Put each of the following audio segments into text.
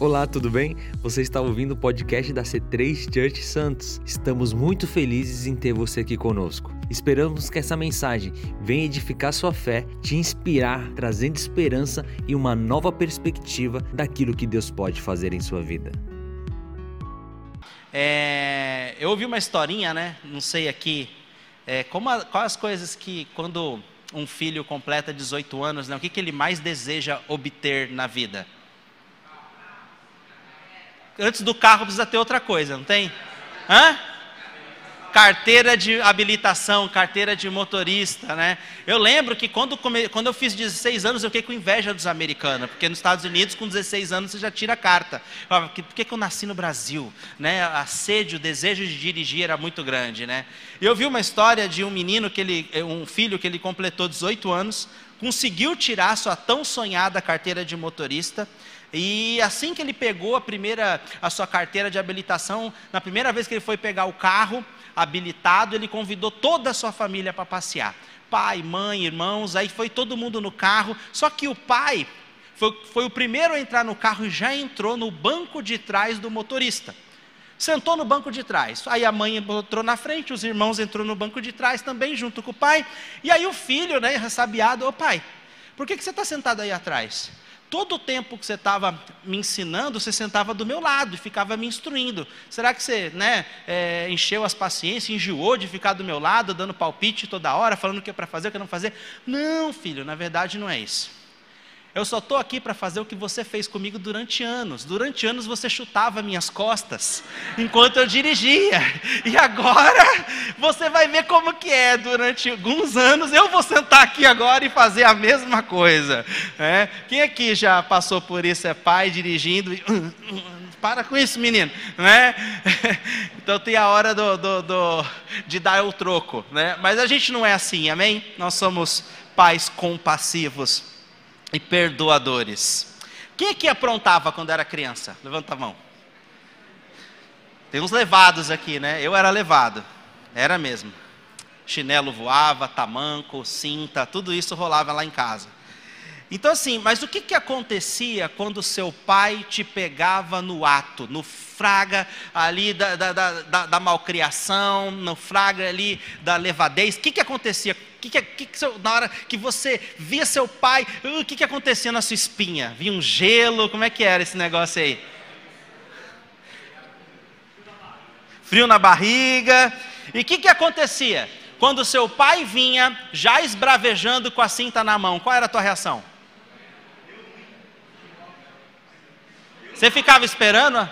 Olá, tudo bem? Você está ouvindo o podcast da C3 Church Santos. Estamos muito felizes em ter você aqui conosco. Esperamos que essa mensagem venha edificar sua fé, te inspirar, trazendo esperança e uma nova perspectiva daquilo que Deus pode fazer em sua vida. É, eu ouvi uma historinha, né? Não sei aqui. É, como a, quais as coisas que, quando um filho completa 18 anos, né, o que, que ele mais deseja obter na vida? Antes do carro precisa ter outra coisa, não tem? Hã? Carteira de habilitação, carteira de motorista, né? Eu lembro que quando, quando eu fiz 16 anos, eu fiquei com inveja dos americanos, porque nos Estados Unidos, com 16 anos, você já tira a carta. por que, que eu nasci no Brasil? Né? A sede, o desejo de dirigir era muito grande, né? Eu vi uma história de um menino, que ele, um filho que ele completou 18 anos, conseguiu tirar sua tão sonhada carteira de motorista, e assim que ele pegou a primeira a sua carteira de habilitação, na primeira vez que ele foi pegar o carro habilitado, ele convidou toda a sua família para passear. Pai, mãe, irmãos, aí foi todo mundo no carro. Só que o pai foi, foi o primeiro a entrar no carro e já entrou no banco de trás do motorista. Sentou no banco de trás. Aí a mãe entrou na frente, os irmãos entrou no banco de trás também, junto com o pai. E aí o filho, né, ressabiado, ô pai, por que, que você está sentado aí atrás? Todo o tempo que você estava me ensinando, você sentava do meu lado e ficava me instruindo. Será que você né, é, encheu as paciências, enjoou de ficar do meu lado, dando palpite toda hora, falando o que é para fazer, o que não fazer? Não, filho, na verdade não é isso. Eu só estou aqui para fazer o que você fez comigo durante anos. Durante anos você chutava minhas costas enquanto eu dirigia. E agora você vai ver como que é. Durante alguns anos eu vou sentar aqui agora e fazer a mesma coisa. É? Quem aqui já passou por isso? É pai dirigindo e... Para com isso, menino. Né? Então tem a hora do, do, do, de dar o troco. Né? Mas a gente não é assim, amém? Nós somos pais compassivos e perdoadores. Quem aqui aprontava quando era criança? Levanta a mão. Tem uns levados aqui, né? Eu era levado. Era mesmo. Chinelo voava, tamanco, cinta, tudo isso rolava lá em casa. Então, assim, mas o que, que acontecia quando seu pai te pegava no ato, no fraga ali da, da, da, da malcriação, no fraga ali da levadez? O que, que acontecia? Que que, que, que, na hora que você via seu pai, uh, o que, que acontecia na sua espinha? Via um gelo? Como é que era esse negócio aí? Frio na barriga. E o que, que acontecia? Quando seu pai vinha, já esbravejando com a cinta na mão, qual era a tua reação? Você ficava esperando?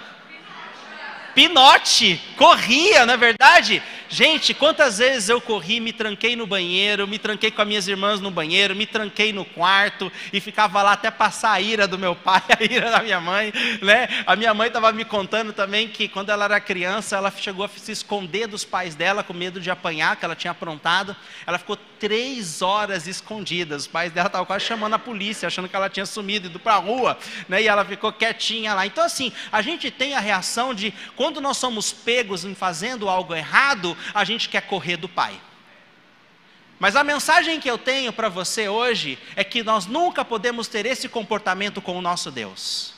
Pinote, corria, não é verdade? Gente, quantas vezes eu corri, me tranquei no banheiro, me tranquei com as minhas irmãs no banheiro, me tranquei no quarto e ficava lá até passar a ira do meu pai, a ira da minha mãe, né? A minha mãe estava me contando também que quando ela era criança, ela chegou a se esconder dos pais dela com medo de apanhar, que ela tinha aprontado. Ela ficou três horas escondida. Os pais dela estavam quase chamando a polícia, achando que ela tinha sumido, ido para a rua, né? E ela ficou quietinha lá. Então, assim, a gente tem a reação de quando nós somos pegos em fazendo algo errado, a gente quer correr do Pai. Mas a mensagem que eu tenho para você hoje é que nós nunca podemos ter esse comportamento com o nosso Deus.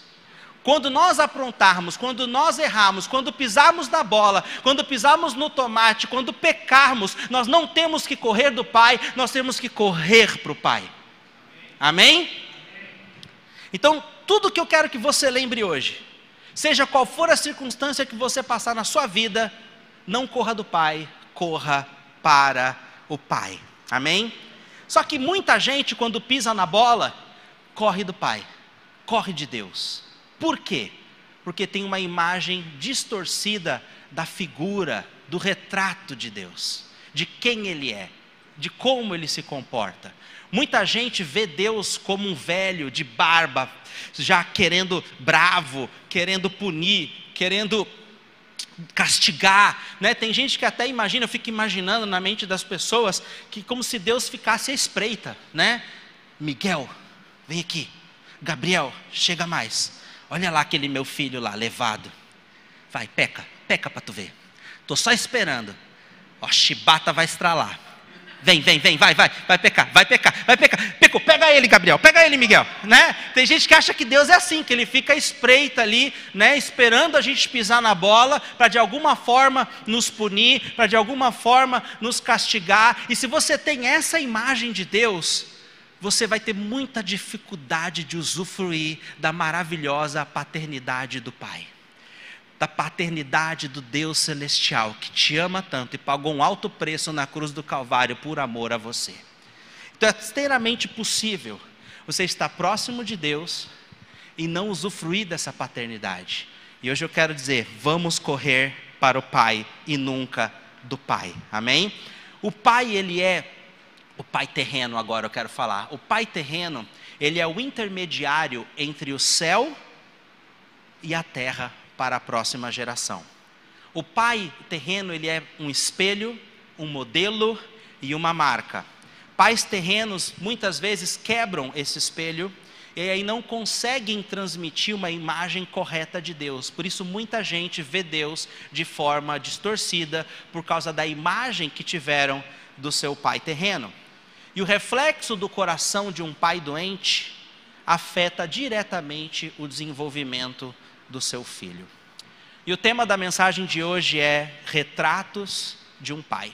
Quando nós aprontarmos, quando nós errarmos, quando pisarmos na bola, quando pisarmos no tomate, quando pecarmos, nós não temos que correr do Pai, nós temos que correr para o Pai. Amém? Então, tudo que eu quero que você lembre hoje, seja qual for a circunstância que você passar na sua vida, não corra do Pai, corra para o Pai. Amém? Só que muita gente, quando pisa na bola, corre do Pai, corre de Deus. Por quê? Porque tem uma imagem distorcida da figura, do retrato de Deus, de quem Ele é, de como Ele se comporta. Muita gente vê Deus como um velho de barba, já querendo bravo, querendo punir, querendo castigar, né? Tem gente que até imagina, eu fico imaginando na mente das pessoas que como se Deus ficasse à espreita, né? Miguel, vem aqui. Gabriel, chega mais. Olha lá aquele meu filho lá, levado. Vai, peca, peca para tu ver. Tô só esperando. Ó, chibata vai estralar. Vem, vem, vem, vai, vai, vai pecar, vai pecar, vai pecar. Pecou, pega ele, Gabriel, pega ele, Miguel, né? Tem gente que acha que Deus é assim, que ele fica espreita ali, né, esperando a gente pisar na bola para de alguma forma nos punir, para de alguma forma nos castigar. E se você tem essa imagem de Deus, você vai ter muita dificuldade de usufruir da maravilhosa paternidade do Pai da paternidade do Deus celestial, que te ama tanto e pagou um alto preço na cruz do Calvário por amor a você. Então é inteiramente possível você estar próximo de Deus e não usufruir dessa paternidade. E hoje eu quero dizer: vamos correr para o Pai e nunca do Pai. Amém? O Pai, ele é o Pai terreno, agora eu quero falar. O Pai terreno, ele é o intermediário entre o céu e a terra para a próxima geração. O pai terreno, ele é um espelho, um modelo e uma marca. Pais terrenos muitas vezes quebram esse espelho e aí não conseguem transmitir uma imagem correta de Deus. Por isso muita gente vê Deus de forma distorcida por causa da imagem que tiveram do seu pai terreno. E o reflexo do coração de um pai doente afeta diretamente o desenvolvimento do seu filho. E o tema da mensagem de hoje é Retratos de um Pai.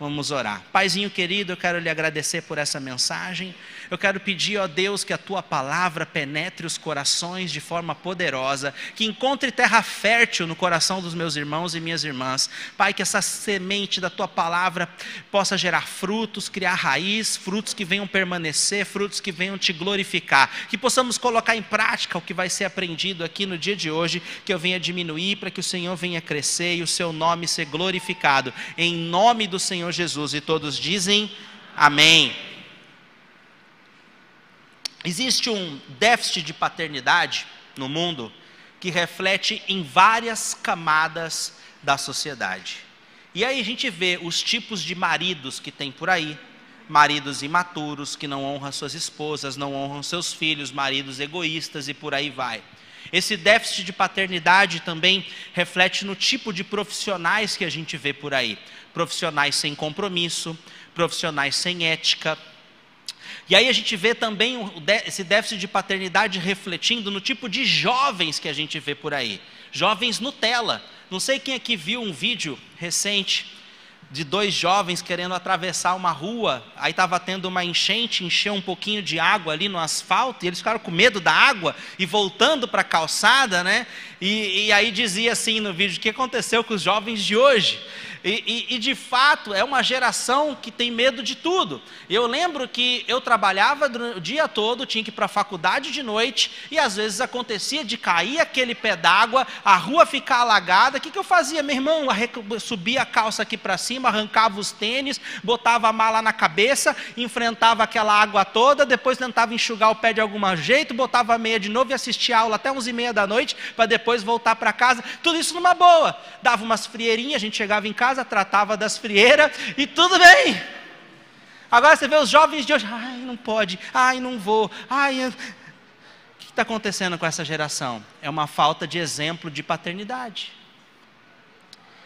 Vamos orar. Paizinho querido, eu quero lhe agradecer por essa mensagem. Eu quero pedir, ó Deus, que a tua palavra penetre os corações de forma poderosa, que encontre terra fértil no coração dos meus irmãos e minhas irmãs. Pai, que essa semente da tua palavra possa gerar frutos, criar raiz, frutos que venham permanecer, frutos que venham te glorificar. Que possamos colocar em prática o que vai ser aprendido aqui no dia de hoje, que eu venha diminuir para que o Senhor venha crescer e o seu nome ser glorificado. Em nome do Senhor Jesus. E todos dizem amém. Existe um déficit de paternidade no mundo que reflete em várias camadas da sociedade. E aí a gente vê os tipos de maridos que tem por aí, maridos imaturos que não honram suas esposas, não honram seus filhos, maridos egoístas e por aí vai. Esse déficit de paternidade também reflete no tipo de profissionais que a gente vê por aí. Profissionais sem compromisso, profissionais sem ética, e aí a gente vê também esse déficit de paternidade refletindo no tipo de jovens que a gente vê por aí. Jovens Nutella. Não sei quem aqui viu um vídeo recente de dois jovens querendo atravessar uma rua, aí estava tendo uma enchente, encheu um pouquinho de água ali no asfalto, e eles ficaram com medo da água e voltando para a calçada, né? E, e aí dizia assim no vídeo: o que aconteceu com os jovens de hoje? E, e, e, de fato é uma geração que tem medo de tudo. Eu lembro que eu trabalhava o dia todo, tinha que ir para a faculdade de noite, e às vezes acontecia de cair aquele pé d'água, a rua ficar alagada. O que, que eu fazia? Meu irmão, subia a calça aqui para cima, arrancava os tênis, botava a mala na cabeça, enfrentava aquela água toda, depois tentava enxugar o pé de algum jeito, botava a meia de novo e assistia aula até uns e meia da noite, para depois voltar para casa. Tudo isso numa boa. Dava umas frieirinhas, a gente chegava em casa casa, tratava das frieiras e tudo bem. Agora você vê os jovens de hoje, ai, não pode, ai, não vou, ai. Eu... O que está acontecendo com essa geração? É uma falta de exemplo de paternidade.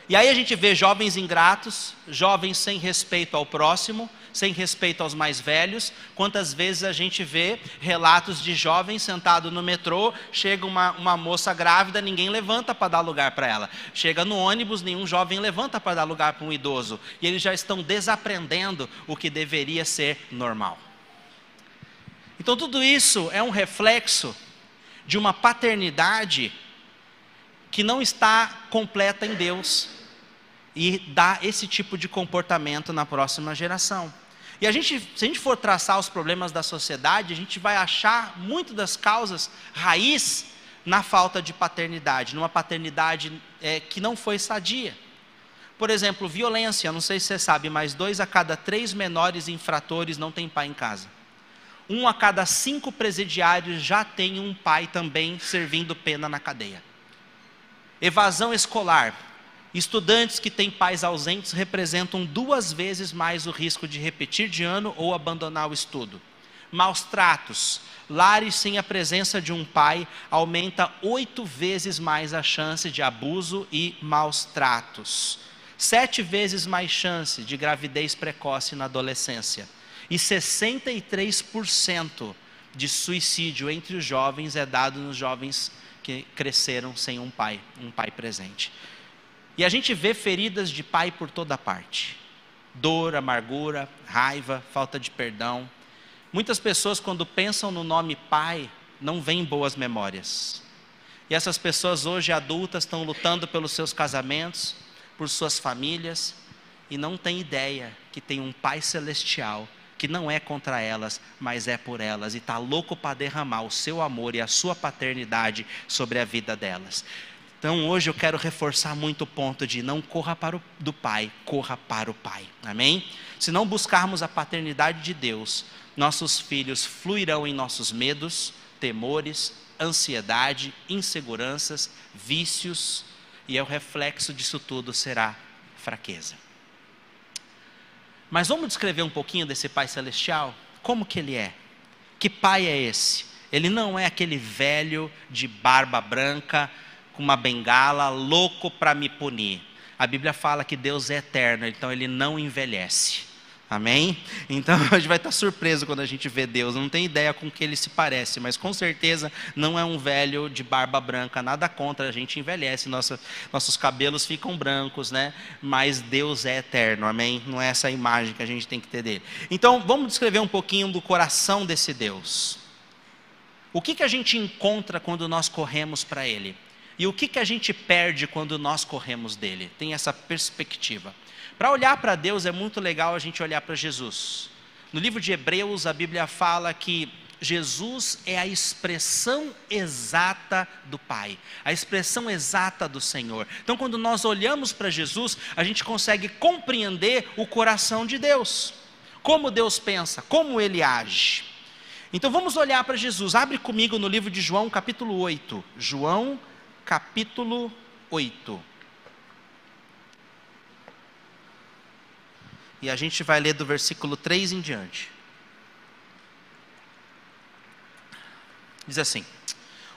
E aí a gente vê jovens ingratos, jovens sem respeito ao próximo, sem respeito aos mais velhos. Quantas vezes a gente vê relatos de jovens sentados no metrô, chega uma, uma moça grávida, ninguém levanta para dar lugar para ela. Chega no ônibus, nenhum jovem levanta para dar lugar para um idoso. E eles já estão desaprendendo o que deveria ser normal. Então tudo isso é um reflexo de uma paternidade que não está completa em Deus e dá esse tipo de comportamento na próxima geração. E a gente, se a gente for traçar os problemas da sociedade, a gente vai achar muito das causas raiz na falta de paternidade, numa paternidade é, que não foi sadia. Por exemplo, violência, não sei se você sabe, mas dois a cada três menores infratores não têm pai em casa. Um a cada cinco presidiários já tem um pai também servindo pena na cadeia. Evasão escolar, Estudantes que têm pais ausentes representam duas vezes mais o risco de repetir de ano ou abandonar o estudo. Maus tratos. Lares sem a presença de um pai aumenta oito vezes mais a chance de abuso e maus tratos. sete vezes mais chance de gravidez precoce na adolescência e 63% de suicídio entre os jovens é dado nos jovens que cresceram sem um pai, um pai presente. E a gente vê feridas de pai por toda parte. Dor, amargura, raiva, falta de perdão. Muitas pessoas, quando pensam no nome pai, não veem boas memórias. E essas pessoas hoje adultas estão lutando pelos seus casamentos, por suas famílias, e não têm ideia que tem um pai celestial que não é contra elas, mas é por elas, e está louco para derramar o seu amor e a sua paternidade sobre a vida delas. Então hoje eu quero reforçar muito o ponto de não corra para o do Pai, corra para o Pai. Amém? Se não buscarmos a paternidade de Deus, nossos filhos fluirão em nossos medos, temores, ansiedade, inseguranças, vícios, e é o reflexo disso tudo será fraqueza. Mas vamos descrever um pouquinho desse Pai Celestial? Como que ele é? Que pai é esse? Ele não é aquele velho de barba branca, com uma bengala, louco para me punir. A Bíblia fala que Deus é eterno, então ele não envelhece. Amém? Então a gente vai estar surpreso quando a gente vê Deus. Não tem ideia com que ele se parece, mas com certeza não é um velho de barba branca. Nada contra, a gente envelhece, nossos cabelos ficam brancos, né? Mas Deus é eterno, amém? Não é essa imagem que a gente tem que ter dele. Então vamos descrever um pouquinho do coração desse Deus. O que, que a gente encontra quando nós corremos para Ele? E o que, que a gente perde quando nós corremos dele? Tem essa perspectiva. Para olhar para Deus é muito legal a gente olhar para Jesus. No livro de Hebreus, a Bíblia fala que Jesus é a expressão exata do Pai, a expressão exata do Senhor. Então, quando nós olhamos para Jesus, a gente consegue compreender o coração de Deus, como Deus pensa, como ele age. Então, vamos olhar para Jesus. Abre comigo no livro de João, capítulo 8. João, capítulo 8. E a gente vai ler do versículo 3 em diante. Diz assim: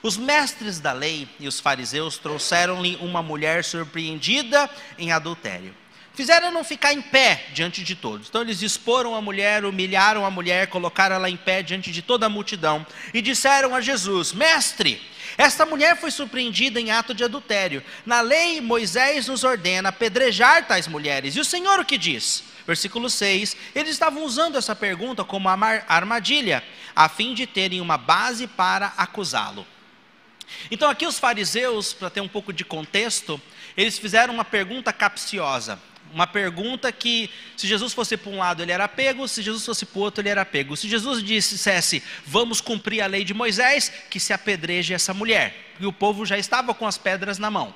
Os mestres da lei e os fariseus trouxeram-lhe uma mulher surpreendida em adultério. Fizeram-no ficar em pé diante de todos. Então eles exporam a mulher, humilharam a mulher, colocaram ela em pé diante de toda a multidão e disseram a Jesus: Mestre, esta mulher foi surpreendida em ato de adultério. Na lei, Moisés nos ordena apedrejar tais mulheres. E o Senhor o que diz? Versículo 6: Eles estavam usando essa pergunta como armadilha, a fim de terem uma base para acusá-lo. Então, aqui os fariseus, para ter um pouco de contexto, eles fizeram uma pergunta capciosa. Uma pergunta que, se Jesus fosse para um lado, ele era pego, se Jesus fosse para o outro, ele era pego. Se Jesus dissesse, vamos cumprir a lei de Moisés, que se apedreje essa mulher. E o povo já estava com as pedras na mão.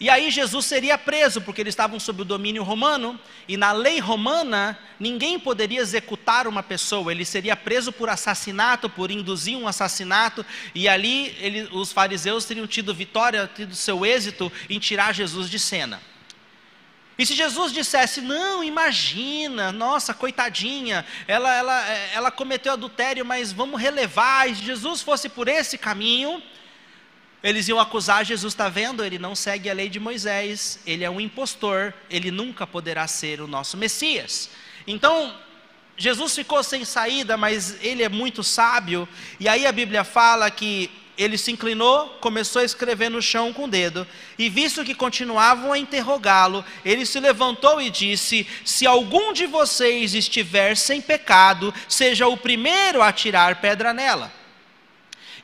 E aí Jesus seria preso, porque eles estavam sob o domínio romano, e na lei romana, ninguém poderia executar uma pessoa, ele seria preso por assassinato, por induzir um assassinato, e ali ele, os fariseus teriam tido vitória, tido seu êxito em tirar Jesus de cena. E se Jesus dissesse, não, imagina, nossa, coitadinha, ela, ela, ela cometeu adultério, mas vamos relevar, e se Jesus fosse por esse caminho, eles iam acusar Jesus, está vendo? Ele não segue a lei de Moisés, ele é um impostor, ele nunca poderá ser o nosso Messias. Então, Jesus ficou sem saída, mas ele é muito sábio, e aí a Bíblia fala que ele se inclinou, começou a escrever no chão com o dedo, e visto que continuavam a interrogá-lo, ele se levantou e disse: Se algum de vocês estiver sem pecado, seja o primeiro a tirar pedra nela.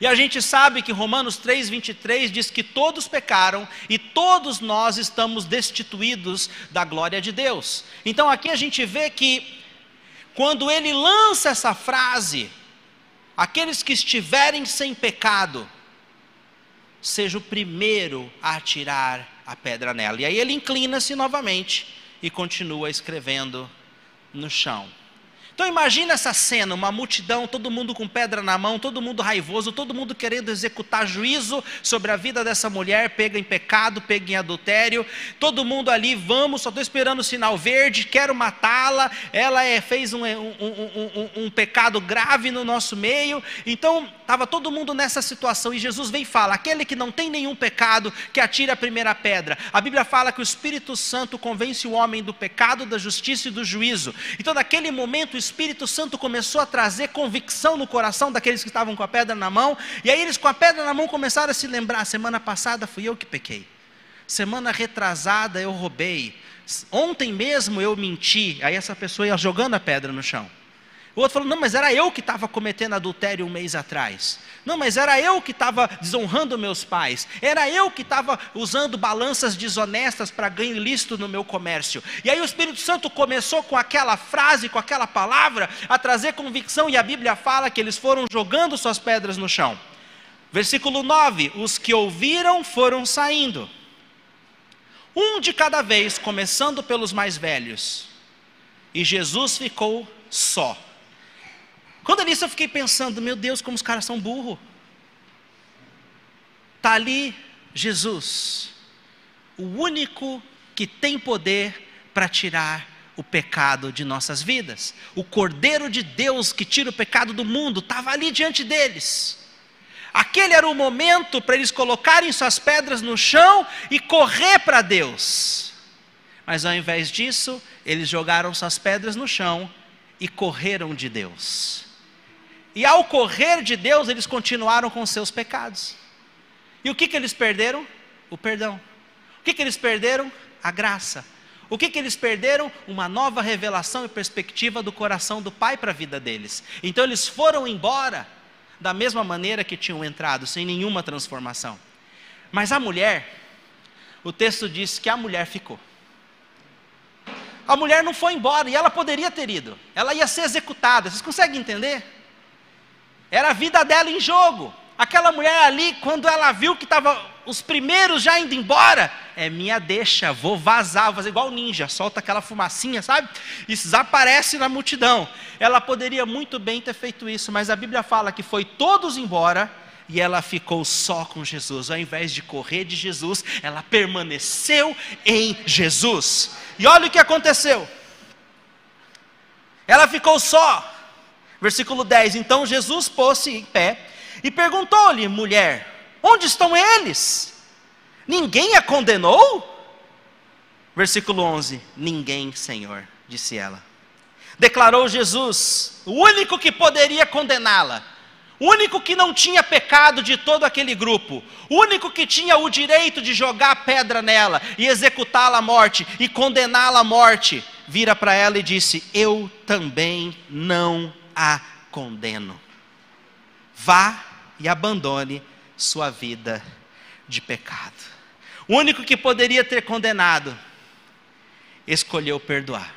E a gente sabe que Romanos 3,23 diz que todos pecaram e todos nós estamos destituídos da glória de Deus. Então aqui a gente vê que, quando ele lança essa frase, aqueles que estiverem sem pecado, seja o primeiro a atirar a pedra nela. E aí ele inclina-se novamente e continua escrevendo no chão. Então imagina essa cena, uma multidão, todo mundo com pedra na mão, todo mundo raivoso, todo mundo querendo executar juízo sobre a vida dessa mulher, pega em pecado, pega em adultério, todo mundo ali, vamos, só estou esperando o sinal verde, quero matá-la, ela é, fez um, um, um, um, pecado grave no nosso meio, então estava todo mundo nessa situação, e Jesus vem e fala: aquele que não tem nenhum pecado, que atire a primeira pedra. A Bíblia fala que o Espírito Santo convence o homem do pecado, da justiça e do juízo. Então, naquele momento, o Espírito Santo começou a trazer convicção no coração daqueles que estavam com a pedra na mão, e aí eles com a pedra na mão começaram a se lembrar: semana passada fui eu que pequei, semana retrasada eu roubei, ontem mesmo eu menti. Aí essa pessoa ia jogando a pedra no chão. O outro falou: Não, mas era eu que estava cometendo adultério um mês atrás. Não, mas era eu que estava desonrando meus pais. Era eu que estava usando balanças desonestas para ganho ilícito no meu comércio. E aí o Espírito Santo começou com aquela frase, com aquela palavra, a trazer convicção. E a Bíblia fala que eles foram jogando suas pedras no chão. Versículo 9: Os que ouviram foram saindo. Um de cada vez, começando pelos mais velhos. E Jesus ficou só quando ali eu fiquei pensando, meu Deus, como os caras são burros. Está ali Jesus, o único que tem poder para tirar o pecado de nossas vidas. O Cordeiro de Deus que tira o pecado do mundo estava ali diante deles. Aquele era o momento para eles colocarem suas pedras no chão e correr para Deus. Mas ao invés disso, eles jogaram suas pedras no chão e correram de Deus. E ao correr de Deus, eles continuaram com seus pecados. E o que, que eles perderam? O perdão. O que, que eles perderam? A graça. O que, que eles perderam? Uma nova revelação e perspectiva do coração do Pai para a vida deles. Então eles foram embora da mesma maneira que tinham entrado, sem nenhuma transformação. Mas a mulher, o texto diz que a mulher ficou. A mulher não foi embora e ela poderia ter ido, ela ia ser executada. Vocês conseguem entender? Era a vida dela em jogo. Aquela mulher ali, quando ela viu que estava os primeiros já indo embora, é minha deixa, vou vazar, vou fazer igual ninja, solta aquela fumacinha, sabe? E desaparece na multidão. Ela poderia muito bem ter feito isso, mas a Bíblia fala que foi todos embora e ela ficou só com Jesus. Ao invés de correr de Jesus, ela permaneceu em Jesus. E olha o que aconteceu. Ela ficou só. Versículo 10: Então Jesus pôs-se em pé e perguntou-lhe, mulher, onde estão eles? Ninguém a condenou? Versículo 11: Ninguém, Senhor, disse ela. Declarou Jesus, o único que poderia condená-la, o único que não tinha pecado de todo aquele grupo, o único que tinha o direito de jogar pedra nela e executá-la à morte e condená-la à morte, vira para ela e disse: Eu também não a condeno. Vá e abandone sua vida de pecado. O único que poderia ter condenado, escolheu perdoar.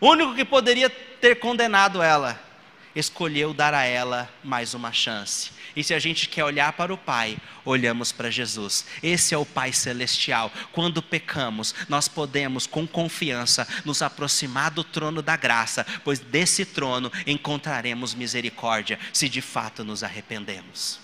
O único que poderia ter condenado ela, escolheu dar a ela mais uma chance. E se a gente quer olhar para o Pai, olhamos para Jesus. Esse é o Pai celestial. Quando pecamos, nós podemos com confiança nos aproximar do trono da graça, pois desse trono encontraremos misericórdia, se de fato nos arrependemos.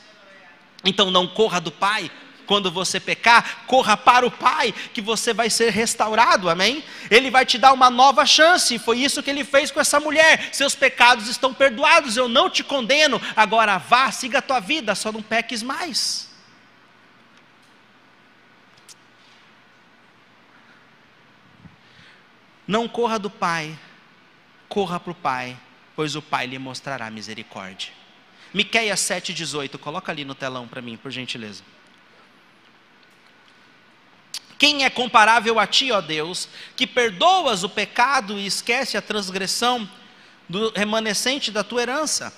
Então não corra do Pai, quando você pecar, corra para o Pai, que você vai ser restaurado, amém? Ele vai te dar uma nova chance, foi isso que ele fez com essa mulher. Seus pecados estão perdoados, eu não te condeno, agora vá, siga a tua vida, só não peques mais. Não corra do Pai, corra para o Pai, pois o Pai lhe mostrará misericórdia. Miqueias 7,18, coloca ali no telão para mim, por gentileza. Quem é comparável a ti, ó Deus, que perdoas o pecado e esquece a transgressão do remanescente da tua herança?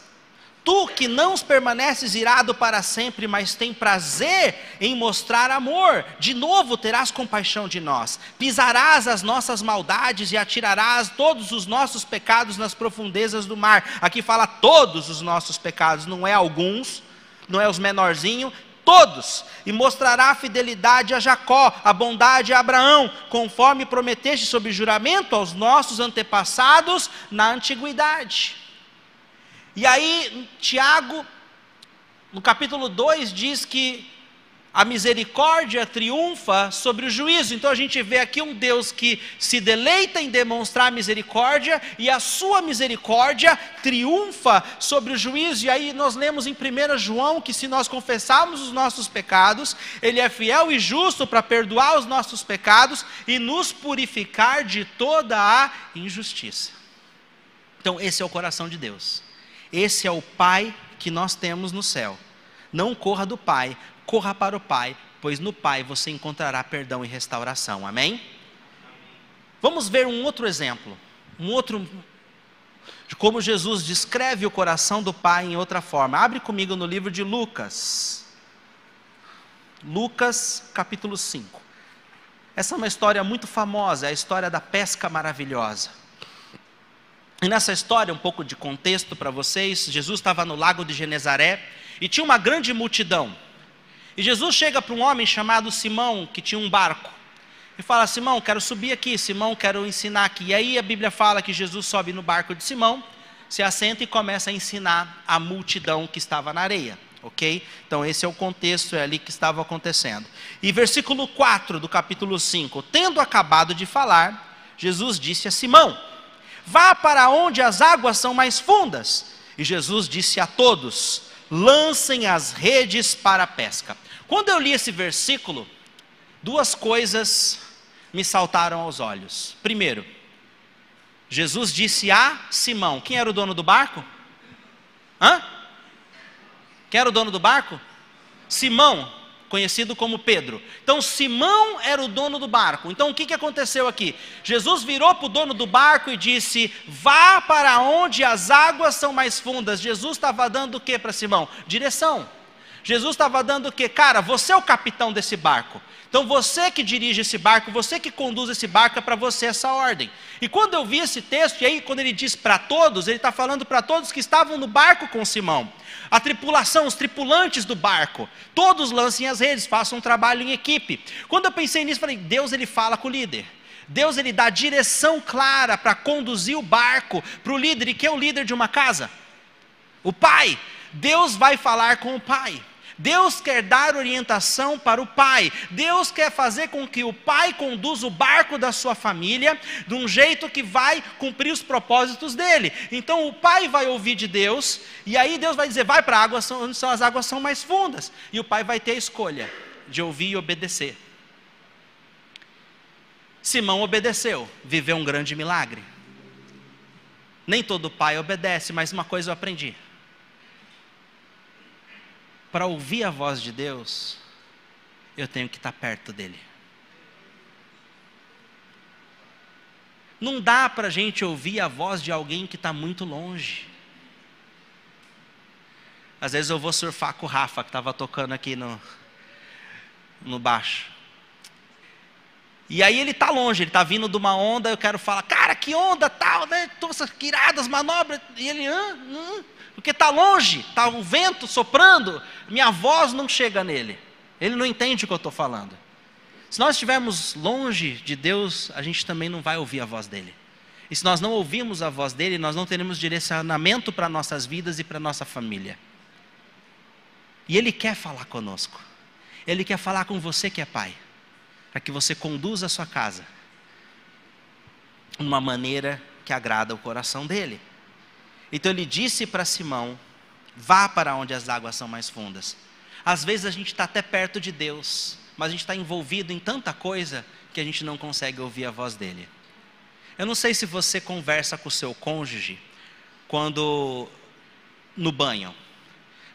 Tu que não permaneces irado para sempre, mas tem prazer em mostrar amor, de novo terás compaixão de nós. Pisarás as nossas maldades e atirarás todos os nossos pecados nas profundezas do mar. Aqui fala todos os nossos pecados, não é alguns, não é os menorzinhos, todos, e mostrará a fidelidade a Jacó, a bondade a Abraão, conforme prometeste sob juramento aos nossos antepassados na antiguidade. E aí, Tiago, no capítulo 2, diz que a misericórdia triunfa sobre o juízo. Então a gente vê aqui um Deus que se deleita em demonstrar misericórdia e a sua misericórdia triunfa sobre o juízo. E aí nós lemos em 1 João que se nós confessarmos os nossos pecados, ele é fiel e justo para perdoar os nossos pecados e nos purificar de toda a injustiça. Então esse é o coração de Deus. Esse é o Pai que nós temos no céu. Não corra do Pai, corra para o Pai, pois no Pai você encontrará perdão e restauração. Amém? Vamos ver um outro exemplo, um outro de como Jesus descreve o coração do Pai em outra forma. Abre comigo no livro de Lucas. Lucas, capítulo 5. Essa é uma história muito famosa, é a história da pesca maravilhosa. E nessa história, um pouco de contexto para vocês, Jesus estava no lago de Genezaré e tinha uma grande multidão. E Jesus chega para um homem chamado Simão, que tinha um barco, e fala: Simão, quero subir aqui, Simão, quero ensinar aqui. E aí a Bíblia fala que Jesus sobe no barco de Simão, se assenta e começa a ensinar a multidão que estava na areia. Ok? Então, esse é o contexto é ali que estava acontecendo. E versículo 4 do capítulo 5: Tendo acabado de falar, Jesus disse a Simão: Vá para onde as águas são mais fundas. E Jesus disse a todos: lancem as redes para a pesca. Quando eu li esse versículo, duas coisas me saltaram aos olhos. Primeiro, Jesus disse a Simão: quem era o dono do barco? Hã? Quem era o dono do barco? Simão, conhecido como Pedro. Então, Simão era o dono do barco. Então, o que, que aconteceu aqui? Jesus virou para o dono do barco e disse: Vá para onde as águas são mais fundas. Jesus estava dando o que para Simão? Direção. Jesus estava dando o que? Cara, você é o capitão desse barco. Então você que dirige esse barco, você que conduz esse barco, é para você essa ordem. E quando eu vi esse texto, e aí quando ele diz para todos, ele está falando para todos que estavam no barco com Simão a tripulação, os tripulantes do barco, todos lancem as redes, façam um trabalho em equipe. Quando eu pensei nisso, falei: Deus ele fala com o líder. Deus ele dá direção clara para conduzir o barco para o líder. E quem é o líder de uma casa? O pai. Deus vai falar com o pai. Deus quer dar orientação para o pai. Deus quer fazer com que o pai conduza o barco da sua família de um jeito que vai cumprir os propósitos dele. Então o pai vai ouvir de Deus, e aí Deus vai dizer: vai para a água onde são as águas são mais fundas. E o pai vai ter a escolha de ouvir e obedecer. Simão obedeceu, viveu um grande milagre. Nem todo pai obedece, mas uma coisa eu aprendi para ouvir a voz de Deus, eu tenho que estar perto dele. Não dá para a gente ouvir a voz de alguém que está muito longe. Às vezes eu vou surfar com o Rafa, que estava tocando aqui no, no baixo. E aí ele está longe, ele está vindo de uma onda, eu quero falar, cara, que onda tal, né? Todas quiradas, manobras. E ele, ah, ah porque está longe, está o vento soprando, minha voz não chega nele, ele não entende o que eu estou falando. Se nós estivermos longe de Deus, a gente também não vai ouvir a voz dele. E se nós não ouvirmos a voz dele, nós não teremos direcionamento para nossas vidas e para nossa família. E ele quer falar conosco. Ele quer falar com você que é pai, para que você conduza a sua casa de uma maneira que agrada o coração dele. Então ele disse para Simão: vá para onde as águas são mais fundas. Às vezes a gente está até perto de Deus, mas a gente está envolvido em tanta coisa que a gente não consegue ouvir a voz dele. Eu não sei se você conversa com o seu cônjuge quando no banho.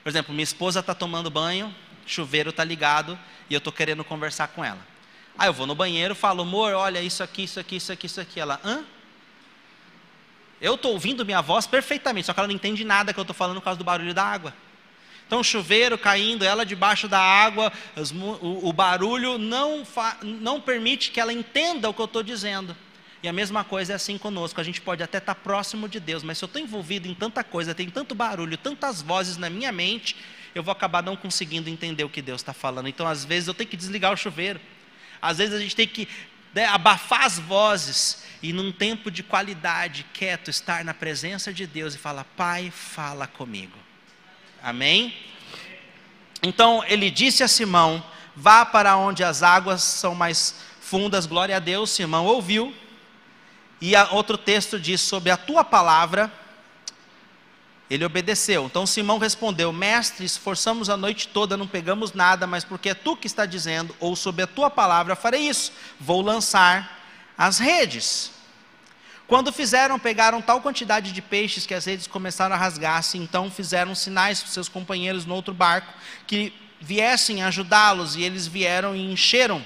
Por exemplo, minha esposa está tomando banho, chuveiro está ligado e eu estou querendo conversar com ela. Aí eu vou no banheiro, falo, amor, olha isso aqui, isso aqui, isso aqui, isso aqui. Ela, hã? Eu estou ouvindo minha voz perfeitamente, só que ela não entende nada que eu estou falando por causa do barulho da água. Então, chuveiro caindo, ela debaixo da água, o, o, barulho não, fa, não permite que ela entenda o que eu estou dizendo. E a mesma coisa é assim conosco. A gente pode até estar tá próximo de Deus, mas se eu estou envolvido em tanta coisa, tem tanto barulho, tantas vozes na minha mente, eu vou acabar não conseguindo entender o que Deus está falando. Então, às vezes, eu tenho que desligar o chuveiro. Às vezes, a gente tem que né, abafar as vozes e, num tempo de qualidade, quieto, estar na presença de Deus e falar: Pai, fala comigo. Amém? Então, ele disse a Simão: Vá para onde as águas são mais fundas. Glória a Deus. Simão ouviu. E outro texto diz: Sobre a tua palavra ele obedeceu. Então Simão respondeu: Mestre, esforçamos a noite toda, não pegamos nada, mas porque é tu que está dizendo, ou sob a tua palavra farei isso, vou lançar as redes. Quando fizeram, pegaram tal quantidade de peixes que as redes começaram a rasgar-se, então fizeram sinais para seus companheiros no outro barco que viessem ajudá-los, e eles vieram e encheram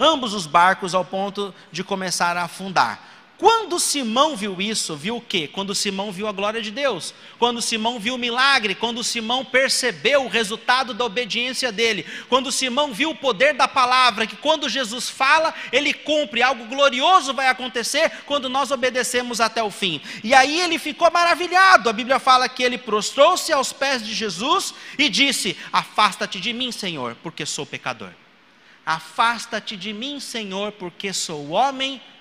ambos os barcos ao ponto de começar a afundar. Quando Simão viu isso, viu o quê? Quando Simão viu a glória de Deus, quando Simão viu o milagre, quando Simão percebeu o resultado da obediência dele, quando Simão viu o poder da palavra, que quando Jesus fala, ele cumpre, algo glorioso vai acontecer quando nós obedecemos até o fim. E aí ele ficou maravilhado. A Bíblia fala que ele prostrou-se aos pés de Jesus e disse: Afasta-te de mim, Senhor, porque sou pecador. Afasta-te de mim, Senhor, porque sou homem pecador.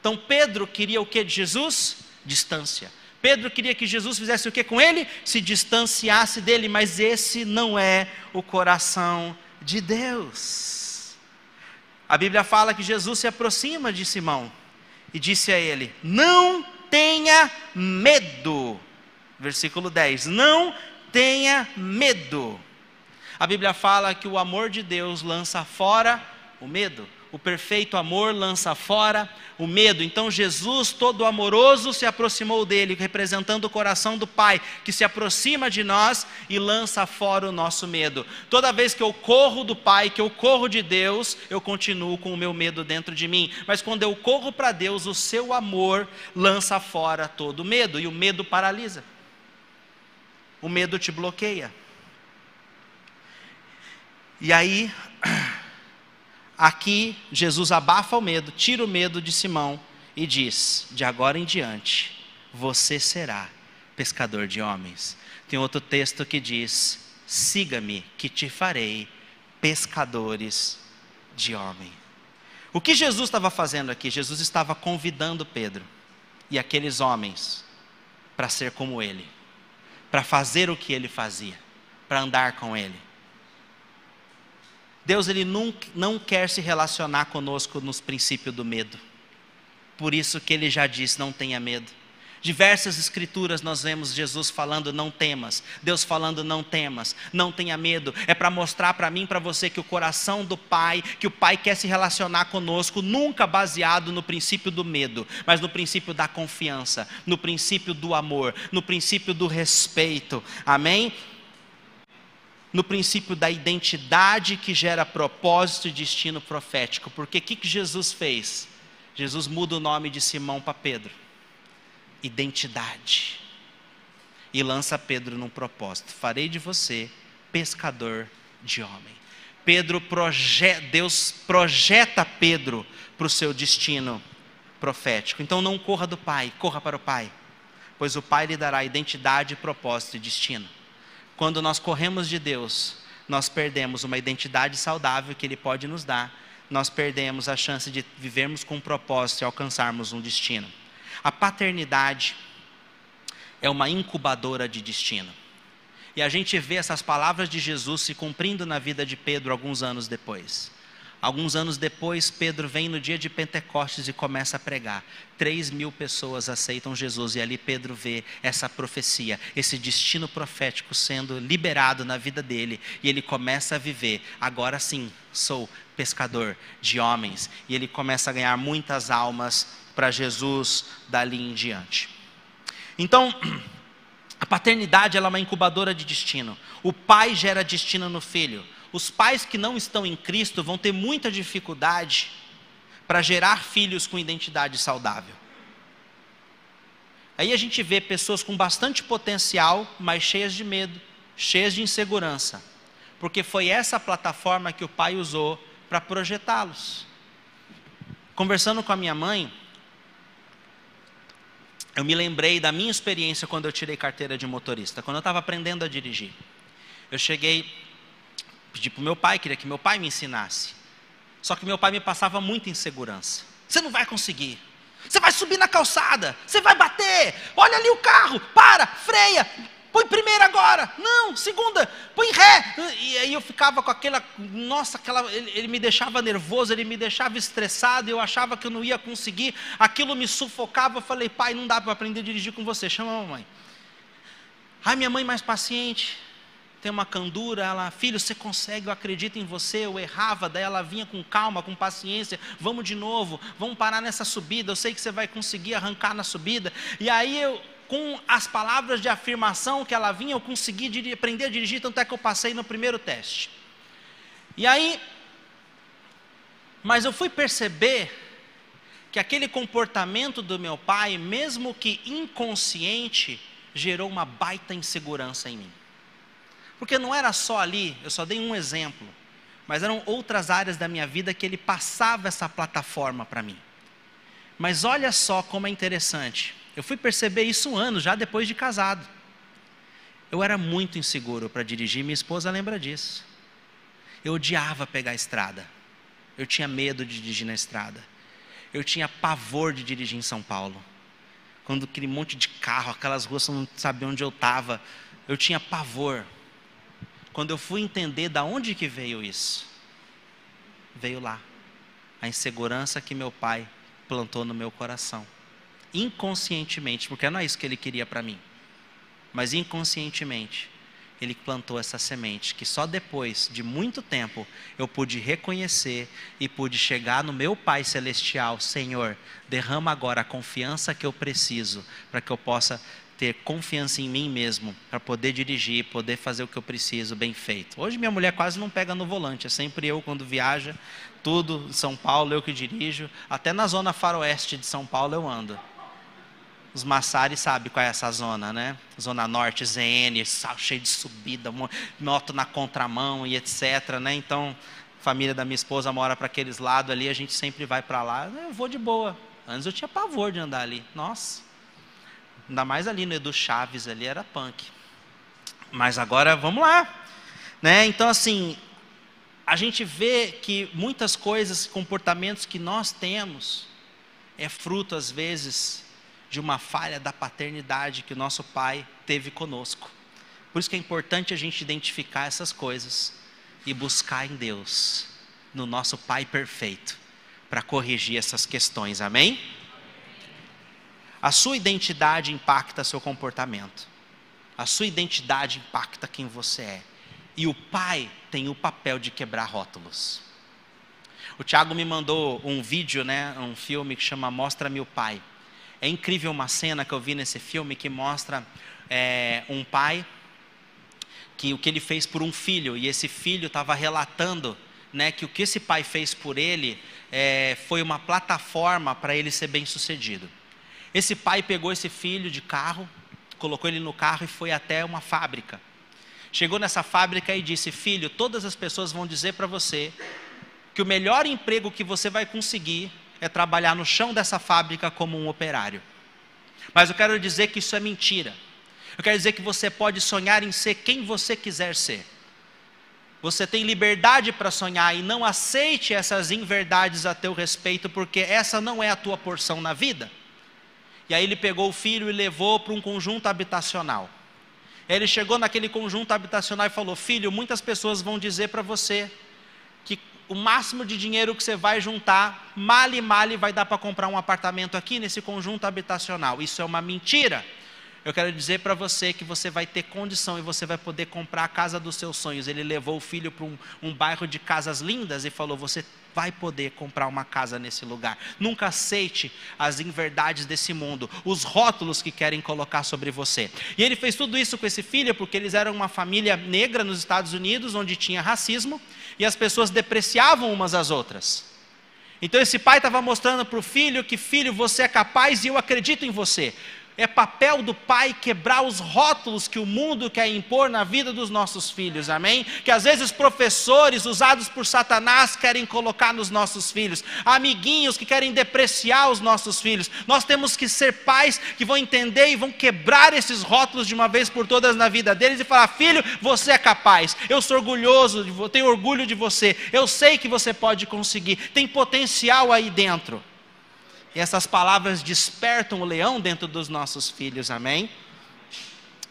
Então Pedro queria o que de Jesus? Distância. Pedro queria que Jesus fizesse o que com ele? Se distanciasse dele, mas esse não é o coração de Deus. A Bíblia fala que Jesus se aproxima de Simão e disse a ele: Não tenha medo. Versículo 10: Não tenha medo. A Bíblia fala que o amor de Deus lança fora o medo o perfeito amor lança fora o medo. Então Jesus, todo amoroso, se aproximou dele, representando o coração do Pai, que se aproxima de nós e lança fora o nosso medo. Toda vez que eu corro do Pai, que eu corro de Deus, eu continuo com o meu medo dentro de mim. Mas quando eu corro para Deus, o seu amor lança fora todo o medo, e o medo paralisa. O medo te bloqueia. E aí Aqui, Jesus abafa o medo, tira o medo de Simão e diz: De agora em diante, você será pescador de homens. Tem outro texto que diz: Siga-me, que te farei pescadores de homem. O que Jesus estava fazendo aqui? Jesus estava convidando Pedro e aqueles homens para ser como ele, para fazer o que ele fazia, para andar com ele. Deus ele nunca, não quer se relacionar conosco nos princípios do medo. Por isso que ele já disse: não tenha medo. Diversas escrituras nós vemos Jesus falando não temas, Deus falando não temas, não tenha medo. É para mostrar para mim, para você que o coração do Pai, que o Pai quer se relacionar conosco, nunca baseado no princípio do medo, mas no princípio da confiança, no princípio do amor, no princípio do respeito. Amém? No princípio da identidade que gera propósito e destino profético. Porque o que, que Jesus fez? Jesus muda o nome de Simão para Pedro. Identidade. E lança Pedro num propósito: farei de você pescador de homem. Pedro proje Deus projeta Pedro para o seu destino profético. Então não corra do Pai, corra para o Pai, pois o Pai lhe dará identidade, propósito e destino. Quando nós corremos de Deus, nós perdemos uma identidade saudável que Ele pode nos dar, nós perdemos a chance de vivermos com um propósito e alcançarmos um destino. A paternidade é uma incubadora de destino. E a gente vê essas palavras de Jesus se cumprindo na vida de Pedro alguns anos depois. Alguns anos depois, Pedro vem no dia de Pentecostes e começa a pregar. Três mil pessoas aceitam Jesus, e ali Pedro vê essa profecia, esse destino profético sendo liberado na vida dele, e ele começa a viver. Agora sim, sou pescador de homens, e ele começa a ganhar muitas almas para Jesus dali em diante. Então, a paternidade é uma incubadora de destino. O pai gera destino no filho os pais que não estão em Cristo vão ter muita dificuldade para gerar filhos com identidade saudável. Aí a gente vê pessoas com bastante potencial, mas cheias de medo, cheias de insegurança, porque foi essa plataforma que o pai usou para projetá-los. Conversando com a minha mãe, eu me lembrei da minha experiência quando eu tirei carteira de motorista, quando eu estava aprendendo a dirigir. Eu cheguei, pedi para o meu pai, queria que meu pai me ensinasse. Só que meu pai me passava muita insegurança. Você não vai conseguir. Você vai subir na calçada, você vai bater. Olha ali o carro, para, freia, põe primeira agora, não, segunda, põe ré. E aí eu ficava com aquela, nossa, aquela, ele, ele, me deixava nervoso, ele me deixava estressado, eu achava que eu não ia conseguir, aquilo me sufocava. Eu falei, pai, não dá para aprender a dirigir com você, chama a mamãe. Ai, minha mãe mais paciente, tem uma candura, ela, filho, você consegue, eu acredito em você, eu errava, daí ela vinha com calma, com paciência, vamos de novo, vamos parar nessa subida, eu sei que você vai conseguir arrancar na subida. E aí eu, com as palavras de afirmação que ela vinha, eu consegui aprender a dirigir, tanto é que eu passei no primeiro teste. E aí, mas eu fui perceber que aquele comportamento do meu pai, mesmo que inconsciente, gerou uma baita insegurança em mim. Porque não era só ali, eu só dei um exemplo, mas eram outras áreas da minha vida que ele passava essa plataforma para mim. Mas olha só como é interessante. Eu fui perceber isso anos, já depois de casado. Eu era muito inseguro para dirigir, minha esposa lembra disso. Eu odiava pegar a estrada. Eu tinha medo de dirigir na estrada. Eu tinha pavor de dirigir em São Paulo. Quando aquele monte de carro, aquelas ruas, eu não sabia onde eu estava. Eu tinha pavor. Quando eu fui entender da onde que veio isso, veio lá. A insegurança que meu pai plantou no meu coração inconscientemente, porque não é isso que ele queria para mim, mas inconscientemente, ele plantou essa semente que só depois de muito tempo eu pude reconhecer e pude chegar no meu Pai Celestial, Senhor, derrama agora a confiança que eu preciso para que eu possa ter confiança em mim mesmo, para poder dirigir, poder fazer o que eu preciso bem feito. Hoje minha mulher quase não pega no volante, é sempre eu quando viaja, tudo São Paulo eu que dirijo, até na zona faroeste de São Paulo eu ando. Os Massari sabem qual é essa zona, né? Zona Norte, ZN, cheio de subida, moto na contramão e etc, né? Então, a família da minha esposa mora para aqueles lados ali, a gente sempre vai para lá. Eu vou de boa. Antes eu tinha pavor de andar ali. Nossa. Ainda mais ali no Edu Chaves ali era punk. Mas agora vamos lá. Né? Então assim, a gente vê que muitas coisas, comportamentos que nós temos é fruto às vezes de uma falha da paternidade que o nosso pai teve conosco. Por isso que é importante a gente identificar essas coisas e buscar em Deus, no nosso Pai perfeito, para corrigir essas questões, amém? A sua identidade impacta seu comportamento, a sua identidade impacta quem você é, e o pai tem o papel de quebrar rótulos. O Tiago me mandou um vídeo, né, um filme que chama Mostra-me o Pai. É incrível uma cena que eu vi nesse filme que mostra é, um pai que o que ele fez por um filho e esse filho estava relatando né, que o que esse pai fez por ele é, foi uma plataforma para ele ser bem sucedido. Esse pai pegou esse filho de carro, colocou ele no carro e foi até uma fábrica. Chegou nessa fábrica e disse: Filho, todas as pessoas vão dizer para você que o melhor emprego que você vai conseguir é trabalhar no chão dessa fábrica como um operário. Mas eu quero dizer que isso é mentira. Eu quero dizer que você pode sonhar em ser quem você quiser ser. Você tem liberdade para sonhar e não aceite essas inverdades a teu respeito, porque essa não é a tua porção na vida. E aí ele pegou o filho e levou para um conjunto habitacional. Ele chegou naquele conjunto habitacional e falou: Filho, muitas pessoas vão dizer para você o máximo de dinheiro que você vai juntar, male male vai dar para comprar um apartamento aqui nesse conjunto habitacional. Isso é uma mentira. Eu quero dizer para você que você vai ter condição e você vai poder comprar a casa dos seus sonhos. Ele levou o filho para um, um bairro de casas lindas e falou: Você vai poder comprar uma casa nesse lugar. Nunca aceite as inverdades desse mundo, os rótulos que querem colocar sobre você. E ele fez tudo isso com esse filho porque eles eram uma família negra nos Estados Unidos, onde tinha racismo e as pessoas depreciavam umas às outras. Então esse pai estava mostrando para o filho que, filho, você é capaz e eu acredito em você. É papel do pai quebrar os rótulos que o mundo quer impor na vida dos nossos filhos, amém? Que às vezes professores usados por Satanás querem colocar nos nossos filhos, amiguinhos que querem depreciar os nossos filhos. Nós temos que ser pais que vão entender e vão quebrar esses rótulos de uma vez por todas na vida deles e falar: filho, você é capaz, eu sou orgulhoso, tenho orgulho de você, eu sei que você pode conseguir, tem potencial aí dentro. E essas palavras despertam o leão dentro dos nossos filhos, amém?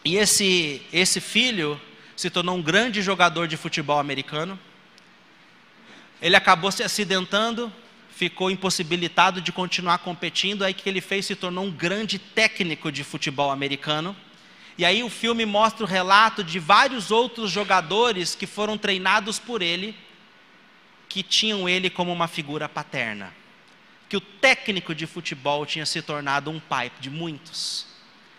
E esse, esse filho se tornou um grande jogador de futebol americano. Ele acabou se acidentando, ficou impossibilitado de continuar competindo. Aí que ele fez se tornou um grande técnico de futebol americano. E aí o filme mostra o relato de vários outros jogadores que foram treinados por ele, que tinham ele como uma figura paterna que o técnico de futebol tinha se tornado um pai de muitos.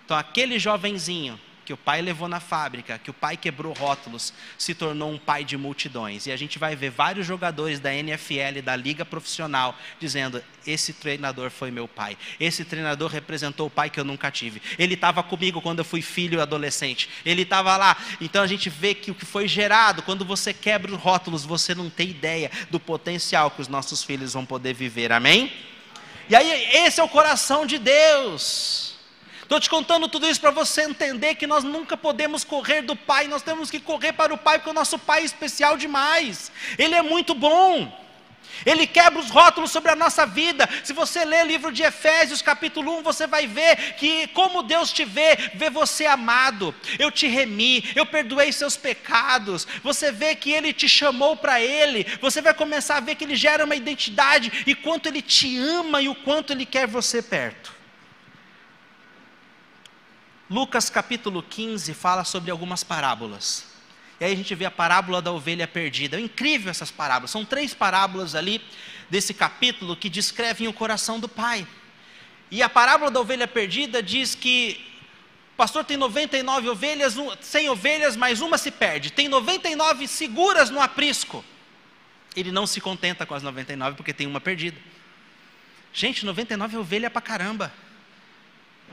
Então, aquele jovenzinho que o pai levou na fábrica, que o pai quebrou rótulos, se tornou um pai de multidões. E a gente vai ver vários jogadores da NFL, da liga profissional, dizendo: esse treinador foi meu pai. Esse treinador representou o pai que eu nunca tive. Ele estava comigo quando eu fui filho adolescente. Ele estava lá. Então a gente vê que o que foi gerado, quando você quebra os rótulos, você não tem ideia do potencial que os nossos filhos vão poder viver. Amém? E aí, esse é o coração de Deus. Estou te contando tudo isso para você entender que nós nunca podemos correr do Pai, nós temos que correr para o Pai, porque o nosso Pai é especial demais, Ele é muito bom. Ele quebra os rótulos sobre a nossa vida. Se você ler o livro de Efésios, capítulo 1, você vai ver que como Deus te vê, vê você amado. Eu te remi, eu perdoei seus pecados. Você vê que Ele te chamou para Ele. Você vai começar a ver que Ele gera uma identidade e quanto Ele te ama e o quanto Ele quer você perto. Lucas capítulo 15 fala sobre algumas parábolas. E aí a gente vê a parábola da ovelha perdida. É incrível essas parábolas. São três parábolas ali desse capítulo que descrevem o coração do pai. E a parábola da ovelha perdida diz que o pastor tem 99 ovelhas, 100 ovelhas, mas uma se perde. Tem 99 seguras no aprisco. Ele não se contenta com as 99 porque tem uma perdida. Gente, 99 é ovelha pra caramba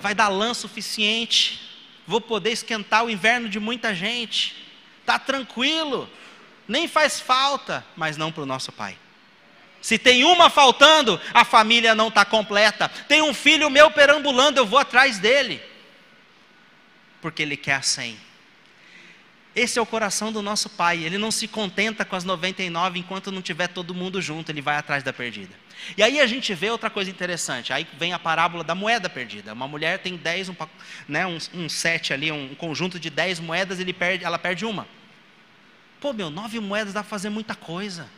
vai dar lã suficiente, vou poder esquentar o inverno de muita gente, está tranquilo, nem faz falta, mas não para o nosso Pai. Se tem uma faltando, a família não está completa. Tem um filho meu perambulando, eu vou atrás dele, porque ele quer a 100. Esse é o coração do nosso Pai. Ele não se contenta com as 99 enquanto não tiver todo mundo junto, ele vai atrás da perdida. E aí a gente vê outra coisa interessante. Aí vem a parábola da moeda perdida. Uma mulher tem 10, um, né, um, um set ali, um conjunto de 10 moedas, ele perde, ela perde uma. Pô, meu, nove moedas dá para fazer muita coisa.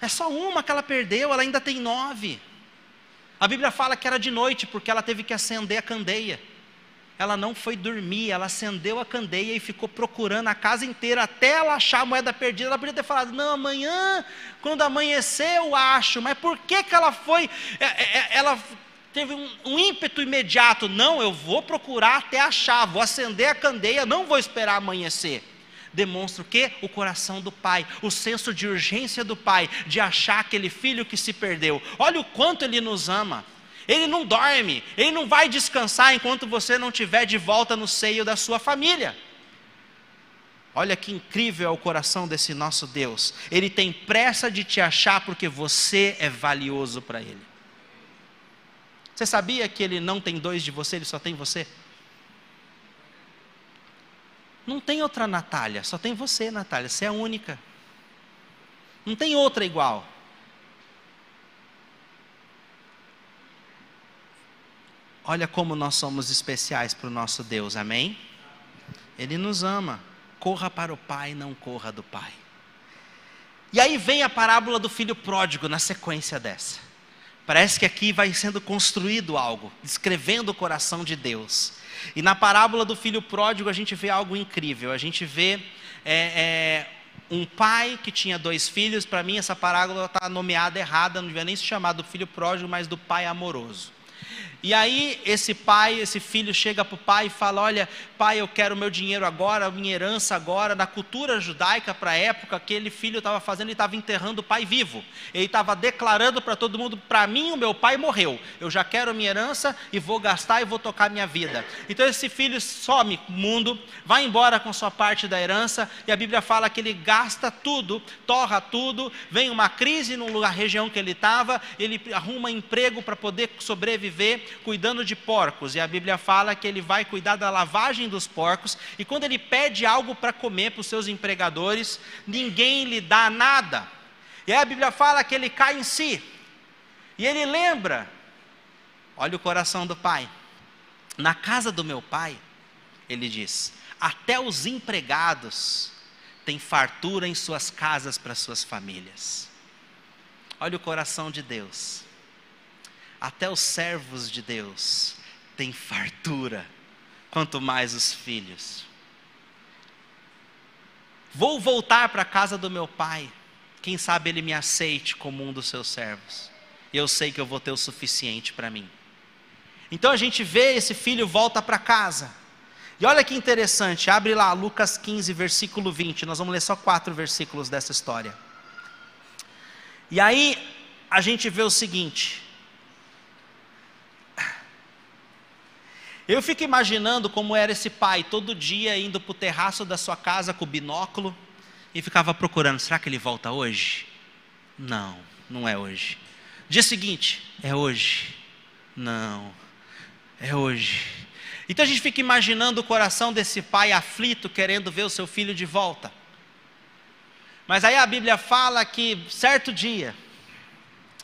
É só uma que ela perdeu, ela ainda tem nove. A Bíblia fala que era de noite, porque ela teve que acender a candeia ela não foi dormir, ela acendeu a candeia e ficou procurando a casa inteira até ela achar a moeda perdida. Ela podia ter falado: não, amanhã, quando amanhecer, eu acho. Mas por que, que ela foi? É, é, é, ela teve um, ímpeto imediato: não, eu vou procurar até achar, vou acender a candeia, não vou esperar amanhecer. Demonstra o que? O coração do pai, o senso de urgência do pai, de achar aquele filho que se perdeu. Olha o quanto ele nos ama. Ele não dorme, ele não vai descansar enquanto você não estiver de volta no seio da sua família. Olha que incrível é o coração desse nosso Deus. Ele tem pressa de te achar porque você é valioso para Ele. Você sabia que Ele não tem dois de você, Ele só tem você? Não tem outra Natália, só tem você, Natália. Você é a única. Não tem outra igual. Olha como nós somos especiais para o nosso Deus, amém? Ele nos ama. Corra para o Pai, não corra do Pai. E aí vem a parábola do filho pródigo na sequência dessa. Parece que aqui vai sendo construído algo, descrevendo o coração de Deus. E na parábola do filho pródigo a gente vê algo incrível. A gente vê é, é, um pai que tinha dois filhos. Para mim, essa parábola está nomeada errada, não devia nem se chamar do filho pródigo, mas do pai amoroso. E aí esse pai, esse filho chega para o pai e fala: Olha, pai, eu quero o meu dinheiro agora, a minha herança agora. Na cultura judaica, para a época, aquele filho estava fazendo, ele estava enterrando o pai vivo. Ele estava declarando para todo mundo: Para mim, o meu pai morreu. Eu já quero a minha herança e vou gastar e vou tocar minha vida. Então esse filho some mundo, vai embora com sua parte da herança. E a Bíblia fala que ele gasta tudo, torra tudo. Vem uma crise no lugar, região que ele estava. Ele arruma emprego para poder sobreviver cuidando de porcos, e a Bíblia fala que ele vai cuidar da lavagem dos porcos, e quando ele pede algo para comer para os seus empregadores, ninguém lhe dá nada. E aí a Bíblia fala que ele cai em si, e ele lembra: olha o coração do pai. Na casa do meu pai, ele diz: até os empregados têm fartura em suas casas para suas famílias. Olha o coração de Deus até os servos de Deus têm fartura, quanto mais os filhos. Vou voltar para a casa do meu pai, quem sabe ele me aceite como um dos seus servos. Eu sei que eu vou ter o suficiente para mim. Então a gente vê esse filho volta para casa. E olha que interessante, abre lá Lucas 15, versículo 20. Nós vamos ler só quatro versículos dessa história. E aí a gente vê o seguinte: Eu fico imaginando como era esse pai, todo dia indo para o terraço da sua casa com o binóculo e ficava procurando: será que ele volta hoje? Não, não é hoje. Dia seguinte, é hoje. Não, é hoje. Então a gente fica imaginando o coração desse pai aflito, querendo ver o seu filho de volta. Mas aí a Bíblia fala que certo dia,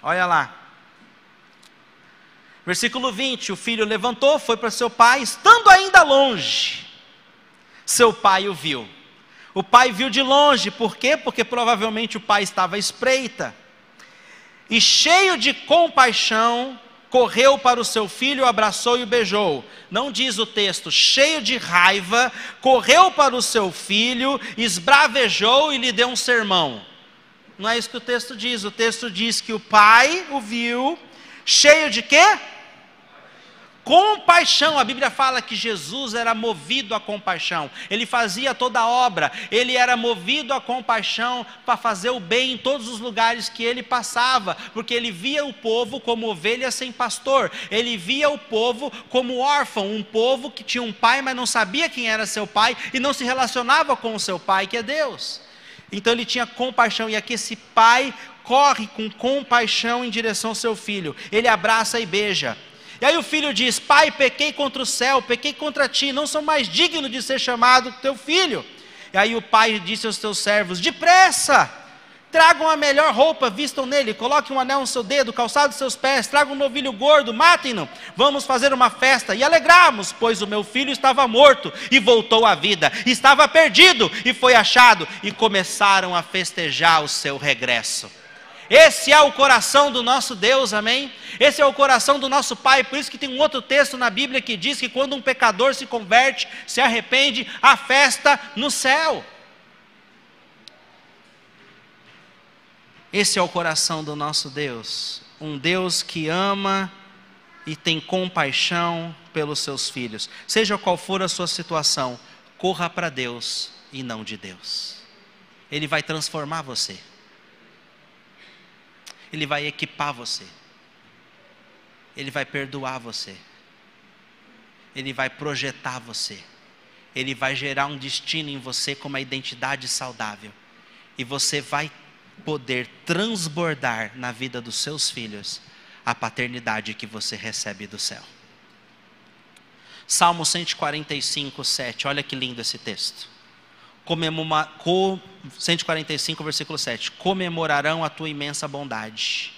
olha lá, Versículo 20: O filho levantou, foi para seu pai, estando ainda longe. Seu pai o viu. O pai viu de longe, por quê? Porque provavelmente o pai estava à espreita. E cheio de compaixão, correu para o seu filho, abraçou e o beijou. Não diz o texto, cheio de raiva, correu para o seu filho, esbravejou e lhe deu um sermão. Não é isso que o texto diz. O texto diz que o pai o viu, cheio de quê? Compaixão, a Bíblia fala que Jesus era movido a compaixão, ele fazia toda a obra, ele era movido a compaixão para fazer o bem em todos os lugares que ele passava, porque ele via o povo como ovelha sem pastor, ele via o povo como órfão, um povo que tinha um pai, mas não sabia quem era seu pai e não se relacionava com o seu pai, que é Deus. Então ele tinha compaixão, e aqui esse pai corre com compaixão em direção ao seu filho, ele abraça e beija. E aí o filho diz: Pai, pequei contra o céu, pequei contra ti, não sou mais digno de ser chamado teu filho. E aí o pai disse aos teus servos: Depressa! Tragam a melhor roupa, vistam nele, coloquem um anel no seu dedo, calçado seus pés, tragam um novilho gordo, matem-no. Vamos fazer uma festa e alegramos, pois o meu filho estava morto e voltou à vida, estava perdido e foi achado, e começaram a festejar o seu regresso. Esse é o coração do nosso Deus, amém? Esse é o coração do nosso Pai, por isso que tem um outro texto na Bíblia que diz que quando um pecador se converte, se arrepende, há festa no céu. Esse é o coração do nosso Deus, um Deus que ama e tem compaixão pelos seus filhos. Seja qual for a sua situação, corra para Deus e não de Deus. Ele vai transformar você. Ele vai equipar você. Ele vai perdoar você. Ele vai projetar você. Ele vai gerar um destino em você com uma identidade saudável. E você vai poder transbordar na vida dos seus filhos a paternidade que você recebe do céu. Salmo 145, 7. Olha que lindo esse texto. 145, versículo 7: Comemorarão a tua imensa bondade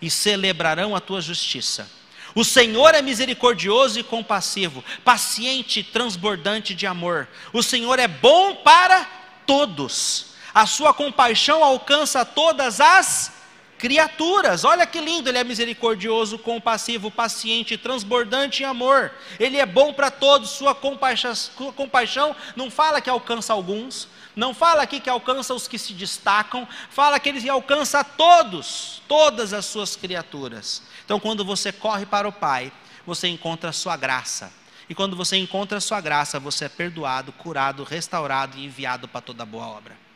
e celebrarão a tua justiça. O Senhor é misericordioso e compassivo, paciente e transbordante de amor. O Senhor é bom para todos. A sua compaixão alcança todas as criaturas. Olha que lindo, ele é misericordioso, compassivo, paciente, transbordante em amor. Ele é bom para todos. Sua compaixão, sua compaixão não fala que alcança alguns, não fala aqui que alcança os que se destacam, fala que ele alcança todos, todas as suas criaturas. Então, quando você corre para o Pai, você encontra a sua graça. E quando você encontra a sua graça, você é perdoado, curado, restaurado e enviado para toda boa obra.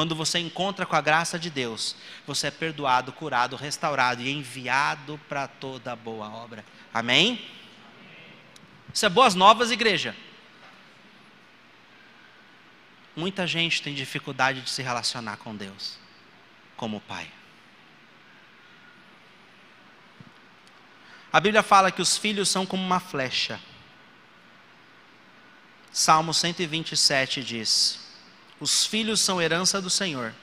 Quando você encontra com a graça de Deus, você é perdoado, curado, restaurado e enviado para toda boa obra. Amém? Isso é boas novas, igreja. Muita gente tem dificuldade de se relacionar com Deus como Pai. A Bíblia fala que os filhos são como uma flecha. Salmo 127 diz: Os filhos são herança do Senhor,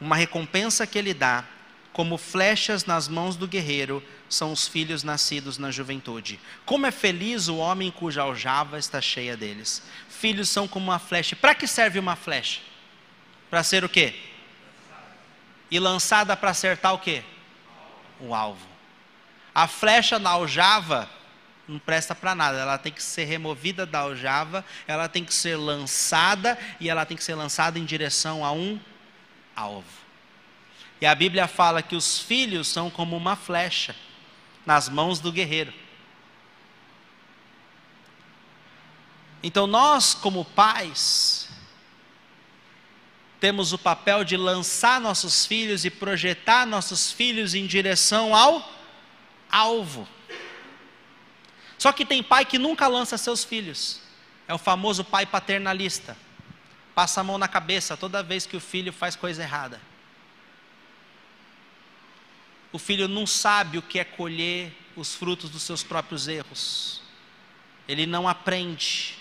uma recompensa que Ele dá, como flechas nas mãos do guerreiro, são os filhos nascidos na juventude. Como é feliz o homem cuja aljava está cheia deles. Filhos são como uma flecha. Para que serve uma flecha? Para ser o quê? E lançada para acertar o quê? O alvo. A flecha na aljava não presta para nada, ela tem que ser removida da aljava, ela tem que ser lançada e ela tem que ser lançada em direção a um alvo. E a Bíblia fala que os filhos são como uma flecha nas mãos do guerreiro. Então nós, como pais, temos o papel de lançar nossos filhos e projetar nossos filhos em direção ao alvo. Só que tem pai que nunca lança seus filhos. É o famoso pai paternalista. Passa a mão na cabeça toda vez que o filho faz coisa errada. O filho não sabe o que é colher os frutos dos seus próprios erros. Ele não aprende.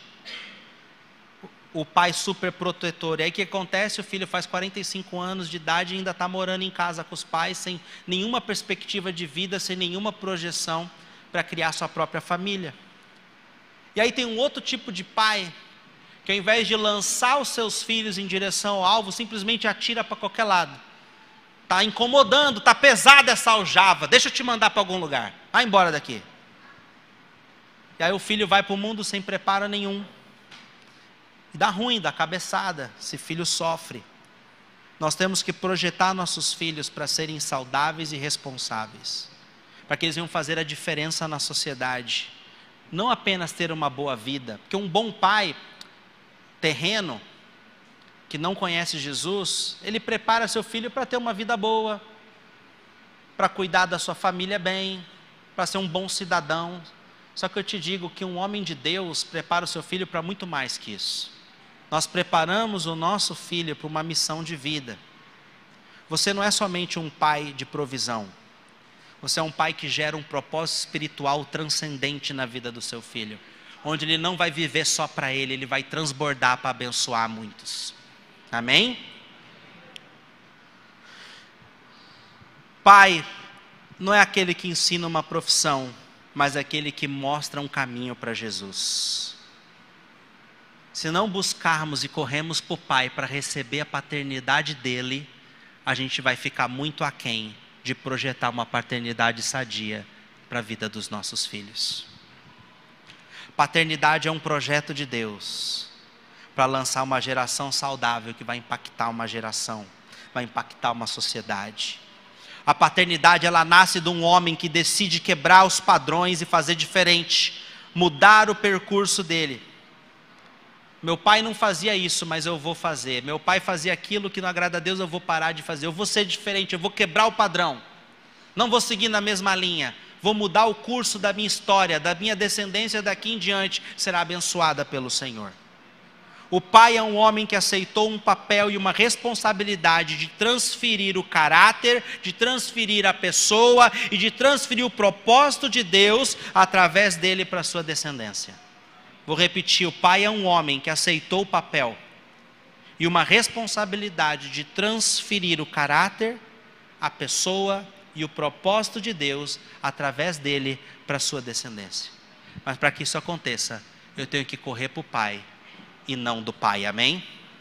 O pai super protetor. E aí o que acontece? O filho faz 45 anos de idade e ainda está morando em casa com os pais, sem nenhuma perspectiva de vida, sem nenhuma projeção para criar sua própria família. E aí tem um outro tipo de pai que ao invés de lançar os seus filhos em direção ao alvo, simplesmente atira para qualquer lado. Está incomodando, está pesada essa aljava, deixa eu te mandar para algum lugar. Vai embora daqui. E aí o filho vai para o mundo sem preparo nenhum. E dá ruim, dá cabeçada, se filho sofre. Nós temos que projetar nossos filhos para serem saudáveis e responsáveis para que eles venham fazer a diferença na sociedade. Não apenas ter uma boa vida, porque um bom pai terreno, que não conhece Jesus, ele prepara seu filho para ter uma vida boa, para cuidar da sua família bem, para ser um bom cidadão. Só que eu te digo que um homem de Deus prepara o seu filho para muito mais que isso. Nós preparamos o nosso filho para uma missão de vida. Você não é somente um pai de provisão. Você é um pai que gera um propósito espiritual transcendente na vida do seu filho, onde ele não vai viver só para ele, ele vai transbordar para abençoar muitos. Amém? Pai não é aquele que ensina uma profissão, mas é aquele que mostra um caminho para Jesus. Se não buscarmos e corremos para o Pai para receber a paternidade dele, a gente vai ficar muito aquém de projetar uma paternidade sadia para a vida dos nossos filhos. Paternidade é um projeto de Deus para lançar uma geração saudável que vai impactar uma geração, vai impactar uma sociedade. A paternidade ela nasce de um homem que decide quebrar os padrões e fazer diferente, mudar o percurso dele meu pai não fazia isso, mas eu vou fazer. Meu pai fazia aquilo que não agrada a Deus, eu vou parar de fazer. Eu vou ser diferente, eu vou quebrar o padrão. Não vou seguir na mesma linha. Vou mudar o curso da minha história, da minha descendência daqui em diante será abençoada pelo Senhor. O pai é um homem que aceitou um papel e uma responsabilidade de transferir o caráter, de transferir a pessoa e de transferir o propósito de Deus através dele para a sua descendência. Vou repetir: o pai é um homem que aceitou o papel e uma responsabilidade de transferir o caráter, a pessoa e o propósito de Deus através dele para sua descendência. Mas para que isso aconteça, eu tenho que correr para o pai e não do pai. Amém?